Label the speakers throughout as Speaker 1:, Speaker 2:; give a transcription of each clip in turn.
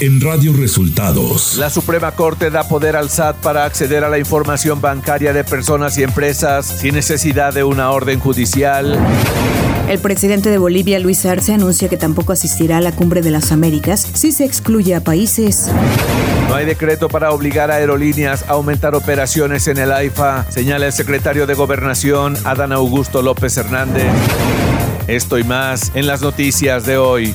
Speaker 1: en Radio Resultados.
Speaker 2: La Suprema Corte da poder al SAT para acceder a la información bancaria de personas y empresas sin necesidad de una orden judicial.
Speaker 3: El presidente de Bolivia, Luis Arce, anuncia que tampoco asistirá a la Cumbre de las Américas si se excluye a países.
Speaker 2: No hay decreto para obligar a aerolíneas a aumentar operaciones en el AIFA, señala el secretario de Gobernación, Adán Augusto López Hernández. Esto y más en las noticias de hoy.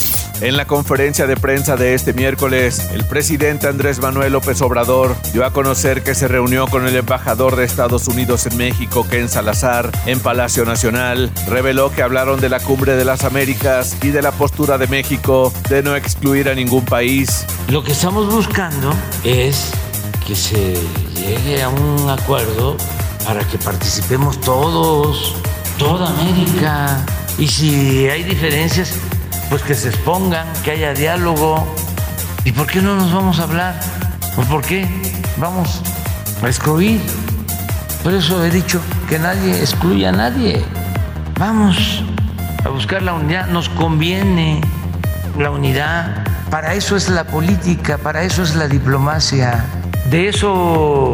Speaker 2: En la conferencia de prensa de este miércoles, el presidente Andrés Manuel López Obrador dio a conocer que se reunió con el embajador de Estados Unidos en México, Ken Salazar, en Palacio Nacional. Reveló que hablaron de la cumbre de las Américas y de la postura de México de no excluir a ningún país.
Speaker 4: Lo que estamos buscando es que se llegue a un acuerdo para que participemos todos, toda América. Y si hay diferencias, pues que se expongan, que haya diálogo. ¿Y por qué no nos vamos a hablar? ¿O por qué vamos a excluir? Por eso he dicho que nadie excluya a nadie. Vamos a buscar la unidad, nos conviene la unidad. Para eso es la política, para eso es la diplomacia. De eso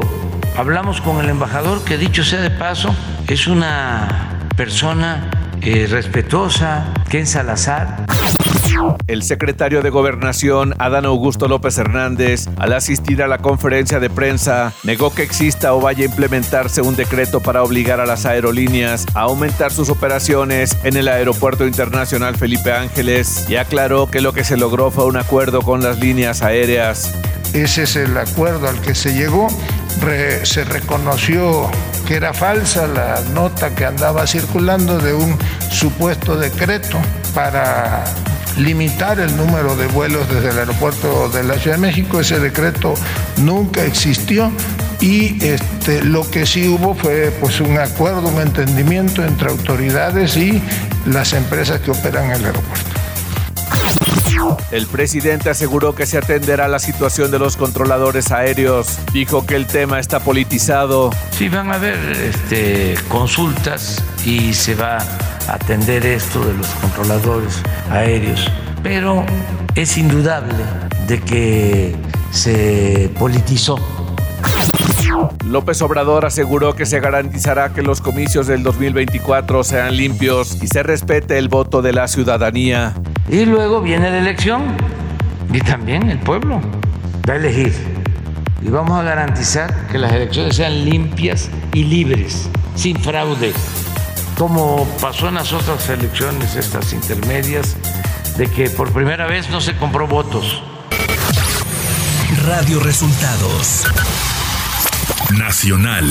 Speaker 4: hablamos con el embajador, que dicho sea de paso, es una persona eh, respetuosa, Ken Salazar.
Speaker 2: El secretario de Gobernación, Adán Augusto López Hernández, al asistir a la conferencia de prensa, negó que exista o vaya a implementarse un decreto para obligar a las aerolíneas a aumentar sus operaciones en el Aeropuerto Internacional Felipe Ángeles y aclaró que lo que se logró fue un acuerdo con las líneas aéreas.
Speaker 5: Ese es el acuerdo al que se llegó. se reconoció que era falsa la nota que andaba circulando de un supuesto decreto para limitar el número de vuelos desde el aeropuerto de la Ciudad de México. Ese decreto nunca existió y este, lo que sí hubo fue pues, un acuerdo, un entendimiento entre autoridades y las empresas que operan el aeropuerto.
Speaker 2: El presidente aseguró que se atenderá la situación de los controladores aéreos. Dijo que el tema está politizado.
Speaker 4: Sí, van a haber este, consultas y se va a atender esto de los controladores aéreos. Pero es indudable de que se politizó
Speaker 2: López Obrador aseguró que se garantizará que los comicios del 2024 sean limpios y se respete el voto de la ciudadanía.
Speaker 4: Y luego viene la elección y también el pueblo va a elegir. Y vamos a garantizar que las elecciones sean limpias y libres, sin fraude, como pasó en las otras elecciones, estas intermedias, de que por primera vez no se compró votos.
Speaker 1: Radio Resultados Nacional.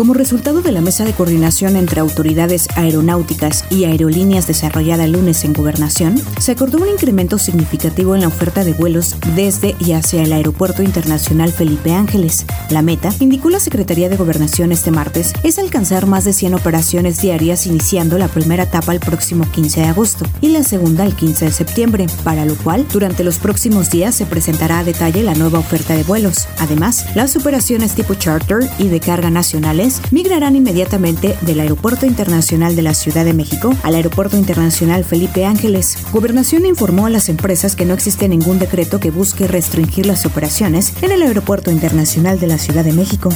Speaker 3: Como resultado de la mesa de coordinación entre autoridades aeronáuticas y aerolíneas desarrollada el lunes en Gobernación, se acordó un incremento significativo en la oferta de vuelos desde y hacia el Aeropuerto Internacional Felipe Ángeles. La meta, indicó la Secretaría de Gobernación este martes, es alcanzar más de 100 operaciones diarias iniciando la primera etapa el próximo 15 de agosto y la segunda el 15 de septiembre, para lo cual durante los próximos días se presentará a detalle la nueva oferta de vuelos. Además, las operaciones tipo charter y de carga nacionales migrarán inmediatamente del Aeropuerto Internacional de la Ciudad de México al Aeropuerto Internacional Felipe Ángeles. Gobernación informó a las empresas que no existe ningún decreto que busque restringir las operaciones en el Aeropuerto Internacional de la Ciudad de México.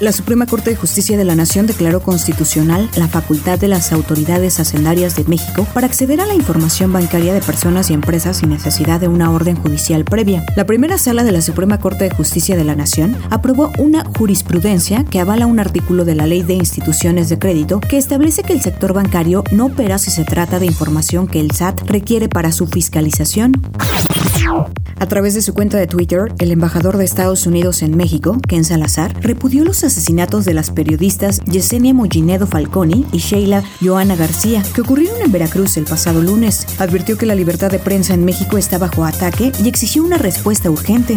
Speaker 3: La Suprema Corte de Justicia de la Nación declaró constitucional la facultad de las autoridades hacendarias de México para acceder a la información bancaria de personas y empresas sin necesidad de una orden judicial previa. La primera sala de la Suprema Corte de Justicia de la Nación aprobó una jurisprudencia que avala un artículo de la Ley de Instituciones de Crédito que establece que el sector bancario no opera si se trata de información que el SAT requiere para su fiscalización. A través de su cuenta de Twitter, el embajador de Estados Unidos en México, Ken Salazar, repudió los asesinatos de las periodistas Yesenia Mollinedo Falconi y Sheila Joana García, que ocurrieron en Veracruz el pasado lunes. Advirtió que la libertad de prensa en México está bajo ataque y exigió una respuesta urgente.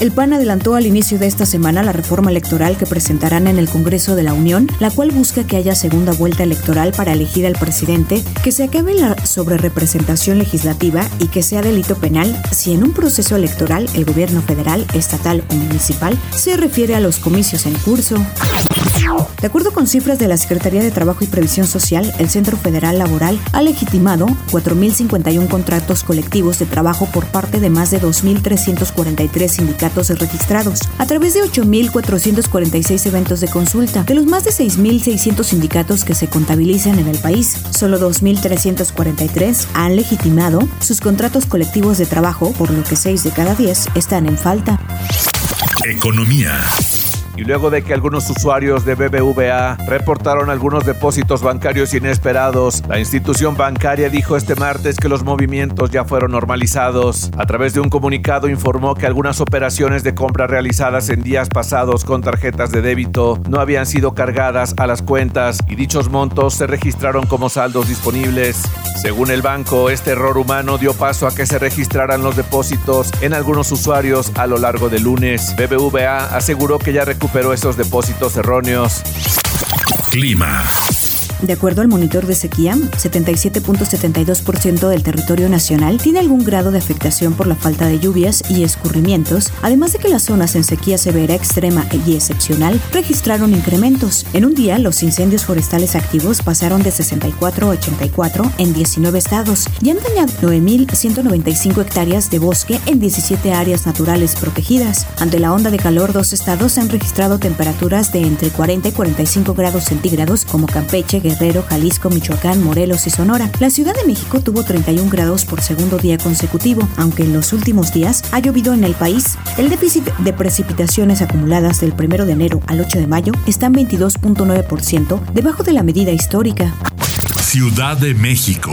Speaker 3: El PAN adelantó al inicio de esta semana la reforma electoral que presentarán en el Congreso de la Unión, la cual busca que haya segunda vuelta electoral para elegir al presidente, que se acabe la sobrerepresentación legislativa y que sea delito penal si en un proceso electoral el gobierno federal, estatal o municipal se refiere a los comicios en curso. De acuerdo con cifras de la Secretaría de Trabajo y Previsión Social, el Centro Federal Laboral ha legitimado 4.051 contratos colectivos de trabajo por parte de más de 2.343 sindicatos registrados, a través de 8.446 eventos de consulta. De los más de 6.600 sindicatos que se contabilizan en el país, solo 2.343 han legitimado sus contratos colectivos de trabajo, por lo que 6 de cada 10 están en falta.
Speaker 1: Economía
Speaker 2: y luego de que algunos usuarios de BBVA reportaron algunos depósitos bancarios inesperados, la institución bancaria dijo este martes que los movimientos ya fueron normalizados. A través de un comunicado informó que algunas operaciones de compra realizadas en días pasados con tarjetas de débito no habían sido cargadas a las cuentas y dichos montos se registraron como saldos disponibles. Según el banco, este error humano dio paso a que se registraran los depósitos en algunos usuarios a lo largo del lunes. BBVA aseguró que ya recuperó esos depósitos erróneos.
Speaker 1: Clima.
Speaker 3: De acuerdo al monitor de sequía, 77.72% del territorio nacional tiene algún grado de afectación por la falta de lluvias y escurrimientos, además de que las zonas en sequía severa, extrema y excepcional registraron incrementos. En un día, los incendios forestales activos pasaron de 64 a 84 en 19 estados y han dañado 9.195 hectáreas de bosque en 17 áreas naturales protegidas. Ante la onda de calor, dos estados han registrado temperaturas de entre 40 y 45 grados centígrados como Campeche, Guerrero, Jalisco, Michoacán, Morelos y Sonora. La Ciudad de México tuvo 31 grados por segundo día consecutivo, aunque en los últimos días ha llovido en el país. El déficit de precipitaciones acumuladas del 1 de enero al 8 de mayo está en 22.9%, debajo de la medida histórica.
Speaker 1: Ciudad de México.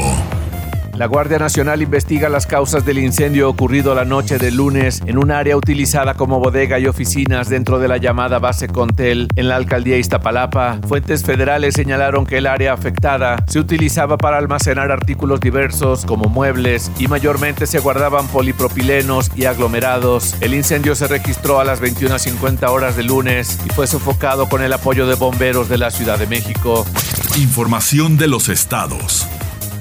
Speaker 2: La Guardia Nacional investiga las causas del incendio ocurrido la noche del lunes en un área utilizada como bodega y oficinas dentro de la llamada base Contel en la alcaldía Iztapalapa. Fuentes federales señalaron que el área afectada se utilizaba para almacenar artículos diversos como muebles y mayormente se guardaban polipropilenos y aglomerados. El incendio se registró a las 21.50 horas del lunes y fue sofocado con el apoyo de bomberos de la Ciudad de México.
Speaker 1: Información de los estados.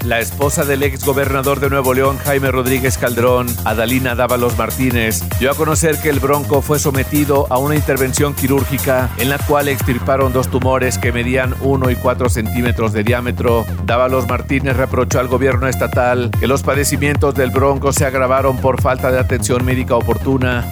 Speaker 2: La esposa del ex gobernador de Nuevo León, Jaime Rodríguez Calderón, Adalina Dávalos Martínez, dio a conocer que el Bronco fue sometido a una intervención quirúrgica en la cual extirparon dos tumores que medían 1 y 4 centímetros de diámetro. Dávalos Martínez reprochó al gobierno estatal que los padecimientos del Bronco se agravaron por falta de atención médica oportuna.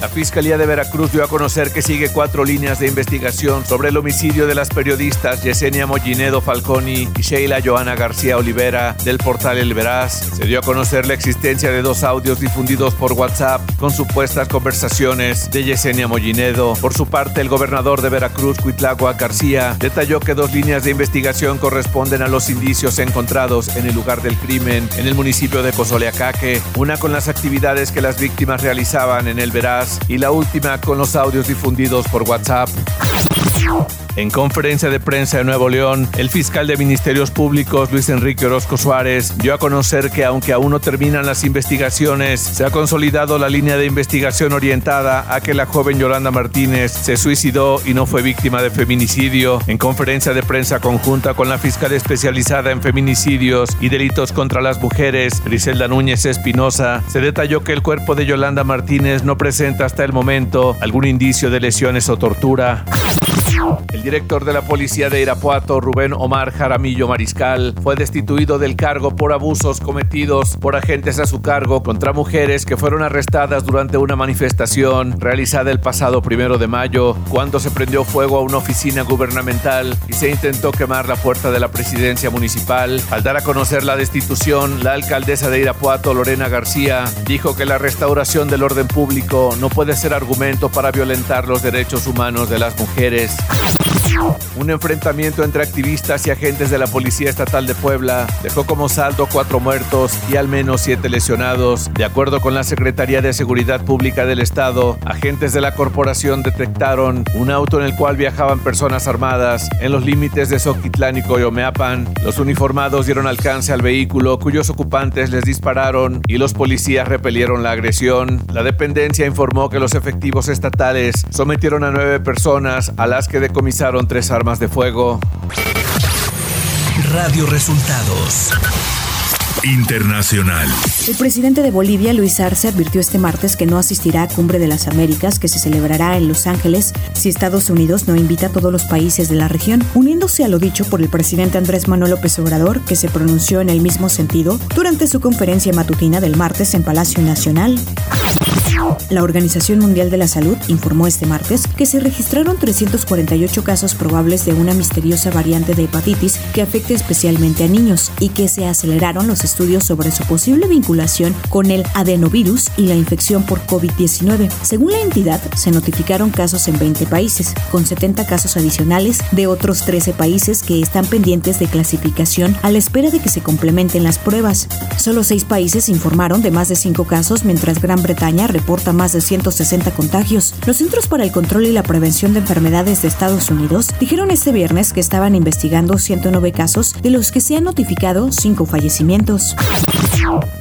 Speaker 2: La Fiscalía de Veracruz dio a conocer que sigue cuatro líneas de investigación sobre el homicidio de las periodistas Yesenia Mollinedo Falconi y Sheila Joana García Olivera del portal El Veraz. Se dio a conocer la existencia de dos audios difundidos por WhatsApp con supuestas conversaciones de Yesenia Mollinedo. Por su parte, el gobernador de Veracruz, Cuitlagua García, detalló que dos líneas de investigación corresponden a los indicios encontrados en el lugar del crimen en el municipio de Cozoleacaque, una con las actividades que las víctimas realizaban en el Veraz y la última con los audios difundidos por WhatsApp. En conferencia de prensa de Nuevo León, el fiscal de Ministerios Públicos, Luis Enrique Orozco Suárez, dio a conocer que aunque aún no terminan las investigaciones, se ha consolidado la línea de investigación orientada a que la joven Yolanda Martínez se suicidó y no fue víctima de feminicidio. En conferencia de prensa conjunta con la fiscal especializada en feminicidios y delitos contra las mujeres, Griselda Núñez Espinosa, se detalló que el cuerpo de Yolanda Martínez no presenta hasta el momento algún indicio de lesiones o tortura. El director de la policía de Irapuato, Rubén Omar Jaramillo Mariscal, fue destituido del cargo por abusos cometidos por agentes a su cargo contra mujeres que fueron arrestadas durante una manifestación realizada el pasado primero de mayo, cuando se prendió fuego a una oficina gubernamental y se intentó quemar la puerta de la presidencia municipal. Al dar a conocer la destitución, la alcaldesa de Irapuato, Lorena García, dijo que la restauración del orden público no puede ser argumento para violentar los derechos humanos de las mujeres. Un enfrentamiento entre activistas y agentes de la Policía Estatal de Puebla dejó como saldo cuatro muertos y al menos siete lesionados. De acuerdo con la Secretaría de Seguridad Pública del Estado, agentes de la corporación detectaron un auto en el cual viajaban personas armadas en los límites de Soquitlán y Coyomeapan. Los uniformados dieron alcance al vehículo cuyos ocupantes les dispararon y los policías repelieron la agresión. La dependencia informó que los efectivos estatales sometieron a nueve personas a las que decomisaron tres armas de fuego.
Speaker 1: Radio Resultados. Internacional.
Speaker 3: El presidente de Bolivia, Luis Arce, advirtió este martes que no asistirá a Cumbre de las Américas que se celebrará en Los Ángeles si Estados Unidos no invita a todos los países de la región, uniéndose a lo dicho por el presidente Andrés Manuel López Obrador, que se pronunció en el mismo sentido durante su conferencia matutina del martes en Palacio Nacional. La Organización Mundial de la Salud informó este martes que se registraron 348 casos probables de una misteriosa variante de hepatitis que afecta especialmente a niños y que se aceleraron los estudios sobre su posible vinculación con el adenovirus y la infección por COVID-19. Según la entidad, se notificaron casos en 20 países, con 70 casos adicionales de otros 13 países que están pendientes de clasificación a la espera de que se complementen las pruebas. Solo seis países informaron de más de 5 casos, mientras Gran Bretaña reporta más de 160 contagios. Los Centros para el Control y la Prevención de Enfermedades de Estados Unidos dijeron este viernes que estaban investigando 109 casos, de los que se han notificado 5 fallecimientos.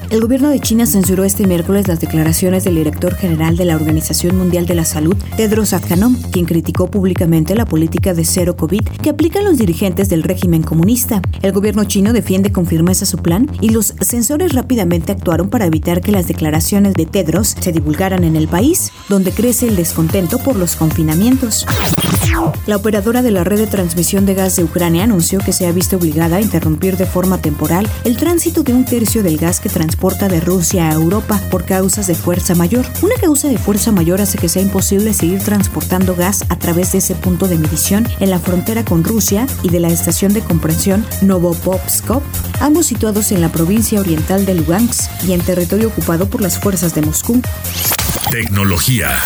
Speaker 3: El gobierno de China censuró este miércoles las declaraciones del director general de la Organización Mundial de la Salud, Tedros Adhanom, quien criticó públicamente la política de cero COVID que aplican los dirigentes del régimen comunista. El gobierno chino defiende con firmeza su plan y los censores rápidamente actuaron para evitar que las declaraciones de Tedros se divulgaran en el país, donde crece el descontento por los confinamientos. La operadora de la red de transmisión de gas de Ucrania anunció que se ha visto obligada a interrumpir de forma temporal el tránsito de un tercio del gas que transporta de Rusia a Europa por causas de fuerza mayor. Una causa de fuerza mayor hace que sea imposible seguir transportando gas a través de ese punto de medición en la frontera con Rusia y de la estación de compresión Novopopskov, ambos situados en la provincia oriental de Lugansk y en territorio ocupado por las fuerzas de Moscú.
Speaker 1: Tecnología.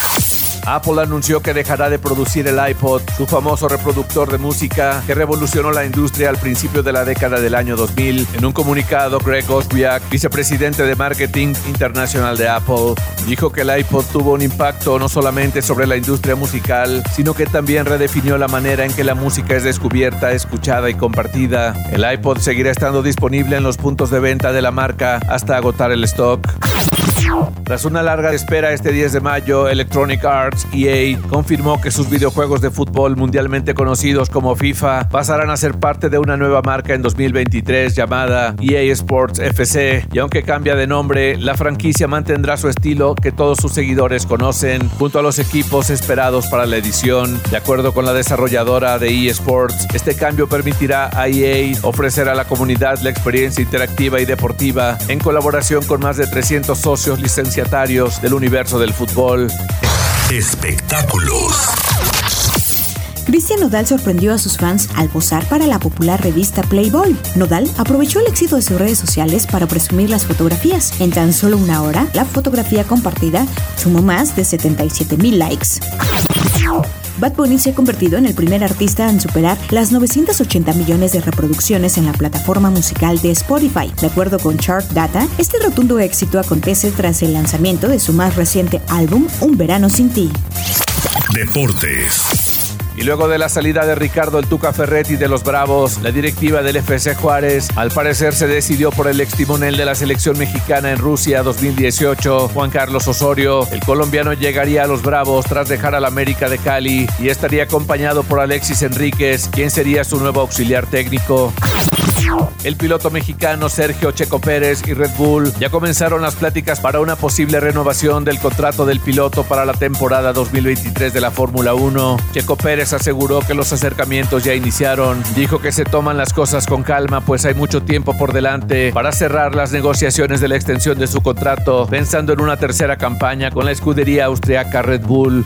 Speaker 2: Apple anunció que dejará de producir el iPod, su famoso reproductor de música que revolucionó la industria al principio de la década del año 2000. En un comunicado, Greg Oswiak, vicepresidente de marketing internacional de Apple, dijo que el iPod tuvo un impacto no solamente sobre la industria musical, sino que también redefinió la manera en que la música es descubierta, escuchada y compartida. El iPod seguirá estando disponible en los puntos de venta de la marca hasta agotar el stock. Tras una larga espera este 10 de mayo, Electronic Arts EA confirmó que sus videojuegos de fútbol mundialmente conocidos como FIFA pasarán a ser parte de una nueva marca en 2023 llamada EA Sports FC y aunque cambia de nombre, la franquicia mantendrá su estilo que todos sus seguidores conocen junto a los equipos esperados para la edición. De acuerdo con la desarrolladora de EA Sports, este cambio permitirá a EA ofrecer a la comunidad la experiencia interactiva y deportiva en colaboración con más de 300 socios licenciatarios del universo del fútbol.
Speaker 1: Espectáculos.
Speaker 3: Cristian Nodal sorprendió a sus fans al posar para la popular revista Playboy. Nodal aprovechó el éxito de sus redes sociales para presumir las fotografías. En tan solo una hora, la fotografía compartida sumó más de 77 mil likes. Bad Bunny se ha convertido en el primer artista en superar las 980 millones de reproducciones en la plataforma musical de Spotify. De acuerdo con Chart Data, este rotundo éxito acontece tras el lanzamiento de su más reciente álbum, Un Verano Sin Ti.
Speaker 1: Deportes.
Speaker 2: Y luego de la salida de Ricardo El Tuca Ferretti de los Bravos, la directiva del FC Juárez al parecer se decidió por el extimonel de la selección mexicana en Rusia 2018, Juan Carlos Osorio. El colombiano llegaría a los Bravos tras dejar al América de Cali y estaría acompañado por Alexis Enríquez, quien sería su nuevo auxiliar técnico. El piloto mexicano Sergio Checo Pérez y Red Bull ya comenzaron las pláticas para una posible renovación del contrato del piloto para la temporada 2023 de la Fórmula 1. Checo Pérez aseguró que los acercamientos ya iniciaron. Dijo que se toman las cosas con calma, pues hay mucho tiempo por delante para cerrar las negociaciones de la extensión de su contrato, pensando en una tercera campaña con la escudería austriaca Red Bull.